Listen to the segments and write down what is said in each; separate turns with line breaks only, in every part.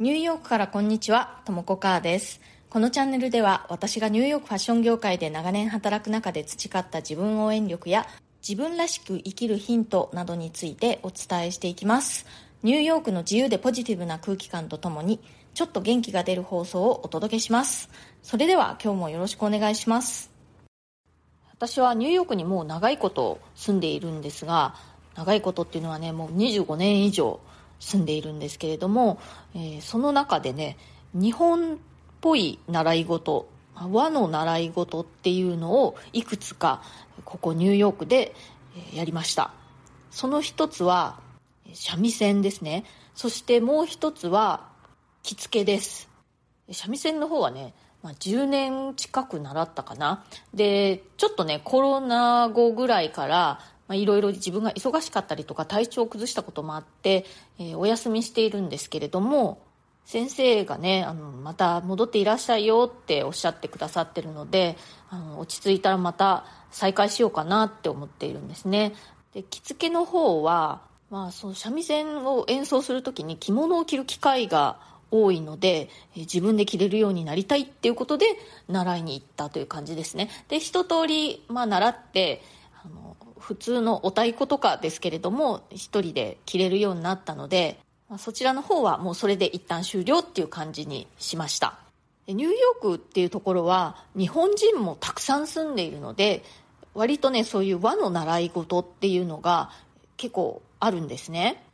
ニューヨークからこんにちは、ともこかーです。このチャンネルでは私がニューヨークファッション業界で長年働く中で培った自分応援力や自分らしく生きるヒントなどについてお伝えしていきます。ニューヨークの自由でポジティブな空気感とともにちょっと元気が出る放送をお届けします。それでは今日もよろしくお願いします。私はニューヨークにもう長いこと住んでいるんですが、長いことっていうのはね、もう25年以上住んでいるんですけれども、えー、その中でね日本っぽい習い事和の習い事っていうのをいくつかここニューヨークでやりました。その一つは三味線ですね。そしてもう一つは着付けです。三味線の方はね、まあ、10年近く習ったかな。でちょっとねコロナ後ぐらいからまあ、いろいろ自分が忙しかったりとか体調を崩したこともあって、えー、お休みしているんですけれども、先生がね、あの、また戻っていらっしゃいよっておっしゃってくださってるので、あの、落ち着いたらまた再開しようかなって思っているんですね。で、着付けの方は、まあ、その三味線を演奏するときに着物を着る機会が多いので、自分で着れるようになりたいっていうことで習いに行ったという感じですね。で、一通り、まあ、習って、あの、普通のお太鼓とかですけれども、一人で着れるようになったので、そちらの方はもうそれで一旦終了っていう感じにしました。ニューヨークっていうところは日本人もたくさん住んでいるので、割とね、そういう和の習い事っていうのが結構あるんですね。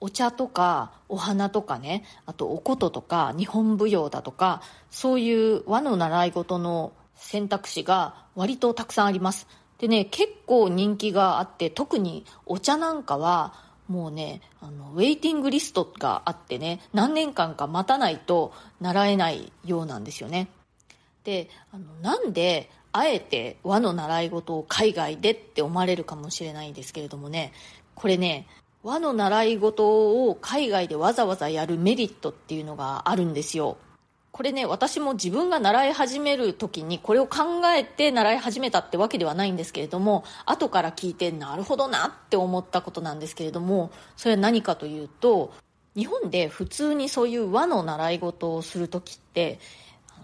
お茶とかお花とかね、あとお琴とか日本舞踊だとか、そういう和の習い事の選択肢が割とたくさんあります。でね、結構人気があって、特にお茶なんかは、もうね、あの、ウェイティングリストがあってね、何年間か待たないと習えないようなんですよね。で、あの、なんで、あえて和の習い事を海外でって思われるかもしれないんですけれどもね、これね、和の習い事を海外でわざわざやるメリットっていうのがあるんですよ。これね、私も自分が習い始める時にこれを考えて習い始めたってわけではないんですけれども、後から聞いてなるほどなって思ったことなんですけれども、それは何かというと、日本で普通にそういう和の習い事をする時って、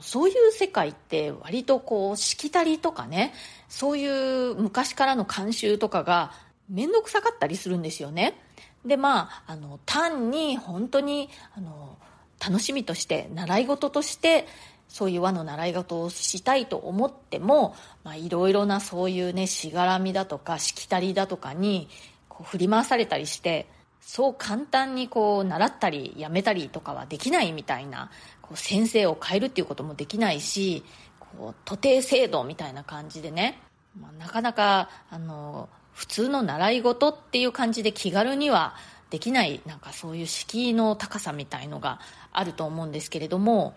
そういう世界って割とこう、しきたりとかね、そういう昔からの慣習とかが面倒くさかったりするんですよね。で、まあ、あの、単に本当に、あの、楽しみとして習い事としてそういう和の習い事をしたいと思ってもいろいろなそういうねしがらみだとかしきたりだとかにこう振り回されたりしてそう簡単にこう習ったりやめたりとかはできないみたいなこう先生を変えるっていうこともできないしこう徒弟制度みたいな感じでね、まあ、なかなかあの普通の習い事っていう感じで気軽にはできないなんかそういう敷居の高さみたいのがあると思うんですけれども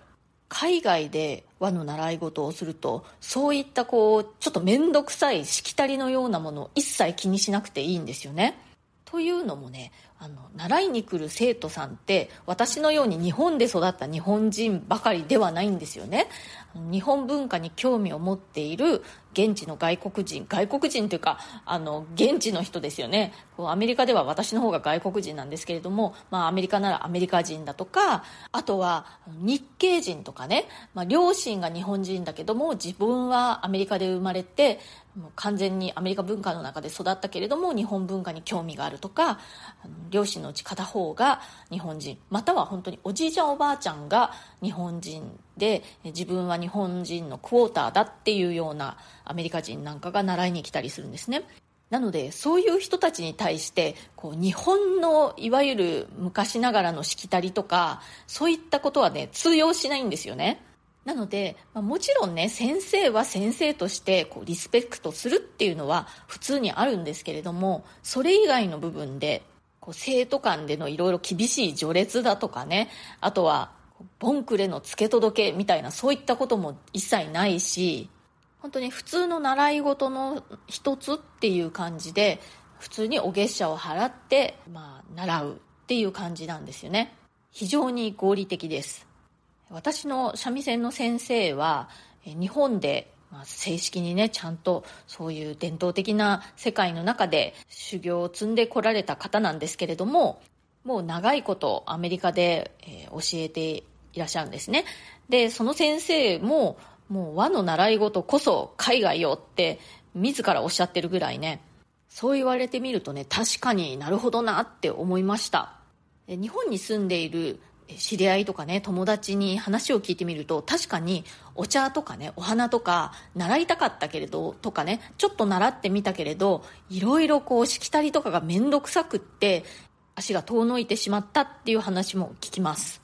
海外で和の習い事をするとそういったこうちょっと面倒くさいしきたりのようなものを一切気にしなくていいんですよね。というのもねあの習いに来る生徒さんって私のように日本で育った日本人ばかりではないんですよね日本文化に興味を持っている現地の外国人外国人というかあの現地の人ですよね。アメリカでは私の方が外国人なんですけれども、まあ、アメリカならアメリカ人だとかあとは日系人とかね、まあ、両親が日本人だけども自分はアメリカで生まれてもう完全にアメリカ文化の中で育ったけれども日本文化に興味があるとか両親のうち片方が日本人または本当におじいちゃんおばあちゃんが日本人で自分は日本人のクォーターだっていうようなアメリカ人なんかが習いに来たりするんですね。なのでそういう人たちに対してこう日本のいわゆる昔ながらのしきたりとかそういったことはね通用しないんですよね。なので、まあ、もちろんね先生は先生としてこうリスペクトするっていうのは普通にあるんですけれどもそれ以外の部分でこう生徒間でのいろいろ厳しい序列だとかねあとはボンクレの付け届けみたいなそういったことも一切ないし本当に普通の習い事の一つっていう感じで普通にお月謝を払って、まあ、習うっていう感じなんですよね。非常に合理的です。私の三味線の先生は日本で、正式にね、ちゃんとそういう伝統的な世界の中で修行を積んでこられた方なんですけれども、もう長いことアメリカで、えー、教えていらっしゃるんですね。で、その先生も、もう和の習い事こそ海外よって自らおっしゃってるぐらいね、そう言われてみるとね、確かになるほどなって思いました。日本に住んでいる知り合いとかね、友達に話を聞いてみると、確かにお茶とかね、お花とか、習いたかったけれど、とかね、ちょっと習ってみたけれど、いろいろこう、しきたりとかがめんどくさくって、足が遠のいてしまったっていう話も聞きます。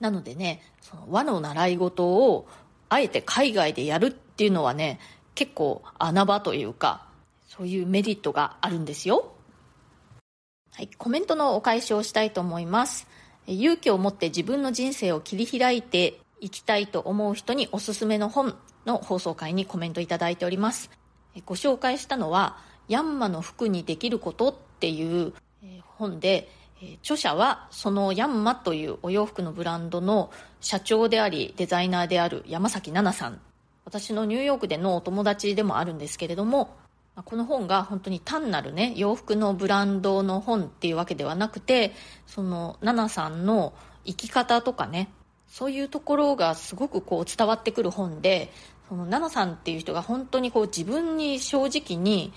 なのでね、その和の習い事を、あえて海外でやるっていうのはね、結構穴場というか、そういうメリットがあるんですよ。はい、コメントのお返しをしたいと思います。勇気を持って自分の人生を切り開いていきたいと思う人におすすめの本の放送回にコメントいただいております。ご紹介したのは、ヤンマの服にできることっていう本で、著者はそのヤンマというお洋服のブランドの社長でありデザイナーである山崎奈々さん。私のニューヨークでのお友達でもあるんですけれども、この本が本当に単なるね洋服のブランドの本っていうわけではなくてそのナナさんの生き方とかねそういうところがすごくこう伝わってくる本でそのナナさんっていう人が本当にこう自分に正直に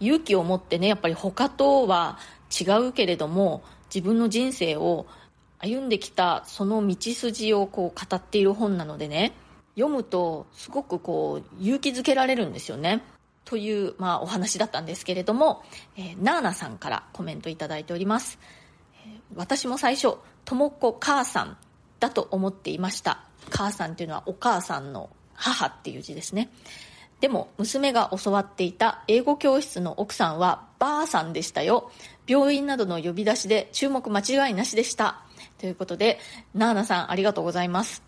勇気を持ってねやっぱり他とは違うけれども自分の人生を歩んできたその道筋をこう語っている本なのでね読むとすごくこう勇気づけられるんですよね。という、まあ、お話だったんですけれども、えー、ナーナさんからコメントいただいております、えー、私も最初とも子母さんだと思っていました。母さんっていうのはお母さんの母っていう字ですね。でも娘が教わっていた英語教室の奥さんはばあさんでしたよ。病院などの呼び出しで注目間違いなしでした。ということでナーナさんありがとうございます。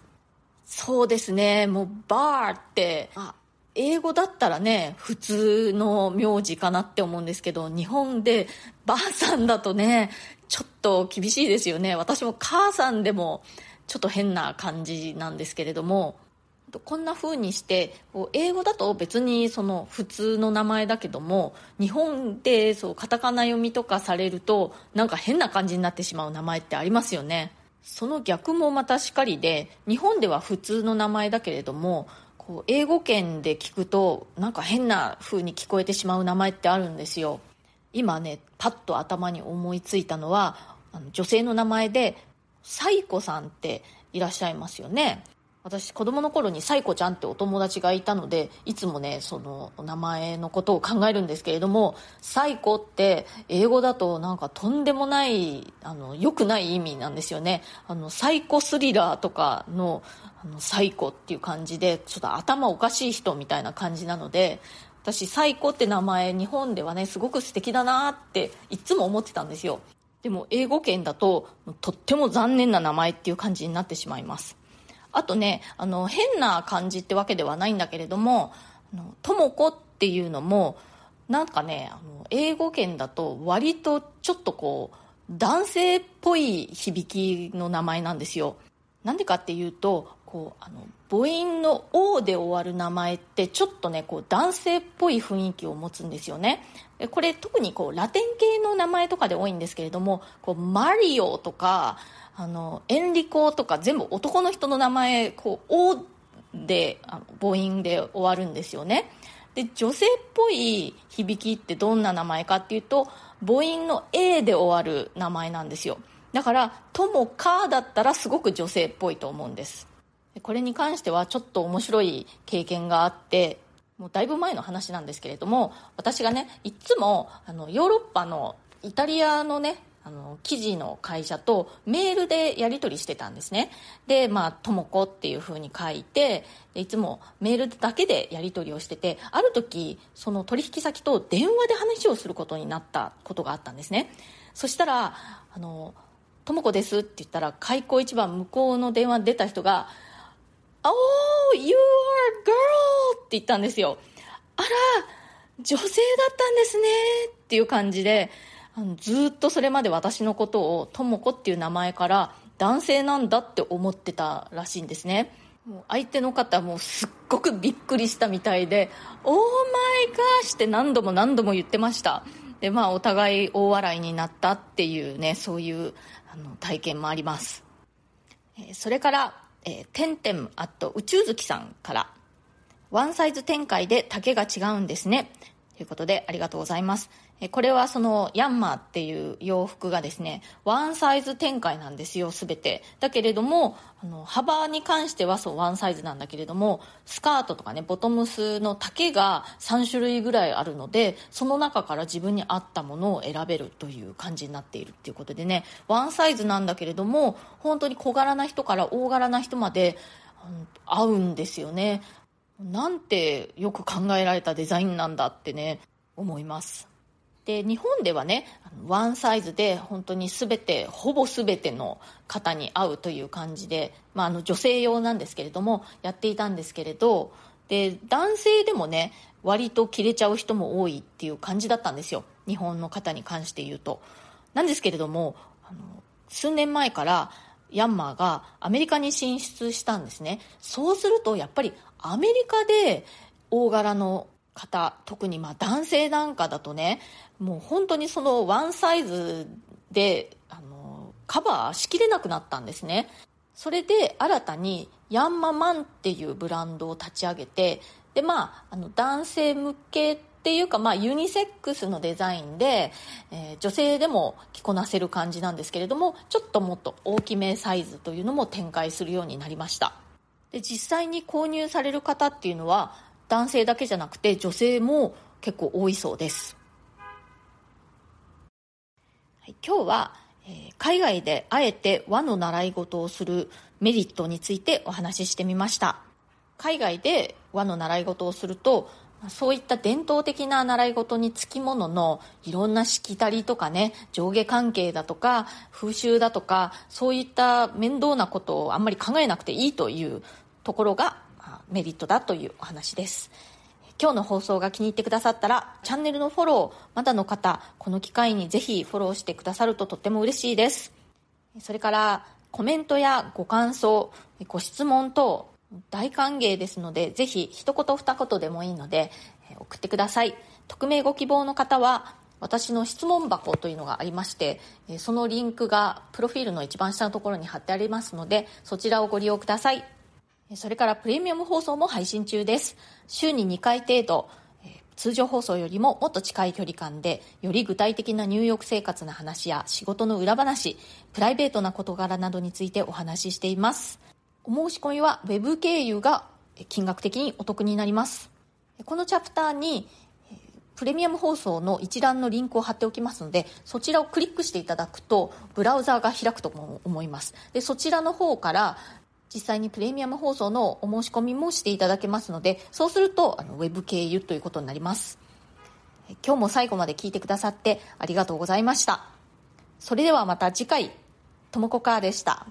そうですね。もうバーってあ英語だったらね、普通の名字かなって思うんですけど、日本でばあさんだとね、ちょっと厳しいですよね。私も母さんでもちょっと変な感じなんですけれども、こんな風にして英語だと別にその普通の名前だけども日本でそうカタカナ読みとかされるとなんか変な感じになってしまう名前ってありますよねその逆もまたしかりで日本では普通の名前だけれどもこう英語圏で聞くとなんか変な風に聞こえてしまう名前ってあるんですよ。今ねパッと頭に思いついたのはあの女性の名前でサイコさんっていらっしゃいますよね。私子供の頃にサイコちゃんってお友達がいたのでいつもねその名前のことを考えるんですけれどもサイコって英語だとなんかとんでもないあの良くない意味なんですよね。あのサイコスリラーとかのあのサイコっていう感じでちょっと頭おかしい人みたいな感じなので私サイコって名前日本ではねすごく素敵だなっていつも思ってたんですよ。でも英語圏だととっても残念な名前っていう感じになってしまいます。あとね、あの、変な感じってわけではないんだけれども、とも子っていうのも、なんかね、あの、英語圏だと割とちょっとこう、男性っぽい響きの名前なんですよ。なんでかっていうと、こう、あの、母音の O で終わる名前ってちょっとね、こう、男性っぽい雰囲気を持つんですよね。これ特にこう、ラテン系の名前とかで多いんですけれども、こう、マリオとか、あのエンリコとか全部男の人の名前こう「お」であの母音で終わるんですよね。で女性っぽい響きってどんな名前かっていうと母音の「A」で終わる名前なんですよ。だから「ともか」だったらすごく女性っぽいと思うんです。これに関してはちょっと面白い経験があってもうだいぶ前の話なんですけれども私がねいつもあのヨーロッパのイタリアのねあの記事の会社とメールでやり取りしてたんですね。でまあ「とも子」っていうふうに書いていつもメールだけでやり取りをしててある時その取引先と電話で話をすることになったことがあったんですね。そしたら「あのとも子です」って言ったら開口一番向こうの電話出た人が「Oh you are girl」って言ったんですよ。あら女性だったんですね。っていう感じであのずっとそれまで私のことをとも子っていう名前から男性なんだって思ってたらしいんですね。もう相手の方もすっごくびっくりしたみたいで「オーマイガーシ」って何度も何度も言ってました。でまあお互い大笑いになったっていうねそういうあの体験もあります。えそれから「えー、てんてんあと宇宙月さんから「ワンサイズ展開で丈が違うんですね」ということでありがとうございます。これはそのヤンマーっていう洋服がですねワンサイズ展開なんですよ全て。だけれどもあの幅に関してはそうワンサイズなんだけれどもスカートとかねボトムスの丈が3種類ぐらいあるのでその中から自分に合ったものを選べるという感じになっているっていうことでねワンサイズなんだけれども本当に小柄な人から大柄な人まで合うんですよね。なんてよく考えられたデザインなんだってね思います。で日本ではねワンサイズで本当に全てほぼ全ての方に合うという感じで、まあ、あの女性用なんですけれどもやっていたんですけれどで男性でもね割と着れちゃう人も多いっていう感じだったんですよ。日本の方に関して言うと。なんですけれどもあの数年前からヤンマーがアメリカに進出したんですね。そうするとやっぱりアメリカで大柄の方特にまあ男性なんかだとねもう本当にそのワンサイズであのカバーしきれなくなったんですね。それで新たにヤンママンっていうブランドを立ち上げてでまああの男性向けっていうか、まあ、ユニセックスのデザインで、えー、女性でも着こなせる感じなんですけれどもちょっともっと大きめサイズというのも展開するようになりました。で実際に購入される方っていうのは男性だけじゃなくて女性も結構多いそうです、今日は、え、海外であえて和の習い事をするメリットについてお話ししてみました。海外で和の習い事をするとそういった伝統的な習い事につきもののいろんなしきたりとかね上下関係だとか風習だとかそういった面倒なことをあんまり考えなくていいというところがメリットだというお話です。今日の放送が気に入ってくださったらチャンネルのフォローまだの方この機会にぜひフォローしてくださるととっても嬉しいです。それからコメントやご感想ご質問等大歓迎ですのでぜひ一言二言でもいいので送ってください。匿名ご希望の方は私の質問箱というのがありましてそのリンクがプロフィールの一番下のところに貼ってありますのでそちらをご利用ください。それからプレミアム放送も配信中です。週に2回程度、通常放送よりももっと近い距離感で、より具体的な入浴生活の話や仕事の裏話、プライベートな事柄などについてお話ししています。お申し込みは Web 経由が金額的にお得になります。このチャプターにプレミアム放送の一覧のリンクを貼っておきますのでそちらをクリックしていただくとブラウザーが開くと思いますでそちらの方から実際にプレミアム放送のお申し込みもしていただけますのでそうするとあのウェブ経由ということになります。今日も最後まで聞いてくださってありがとうございました。それではまた次回ともこかーでした。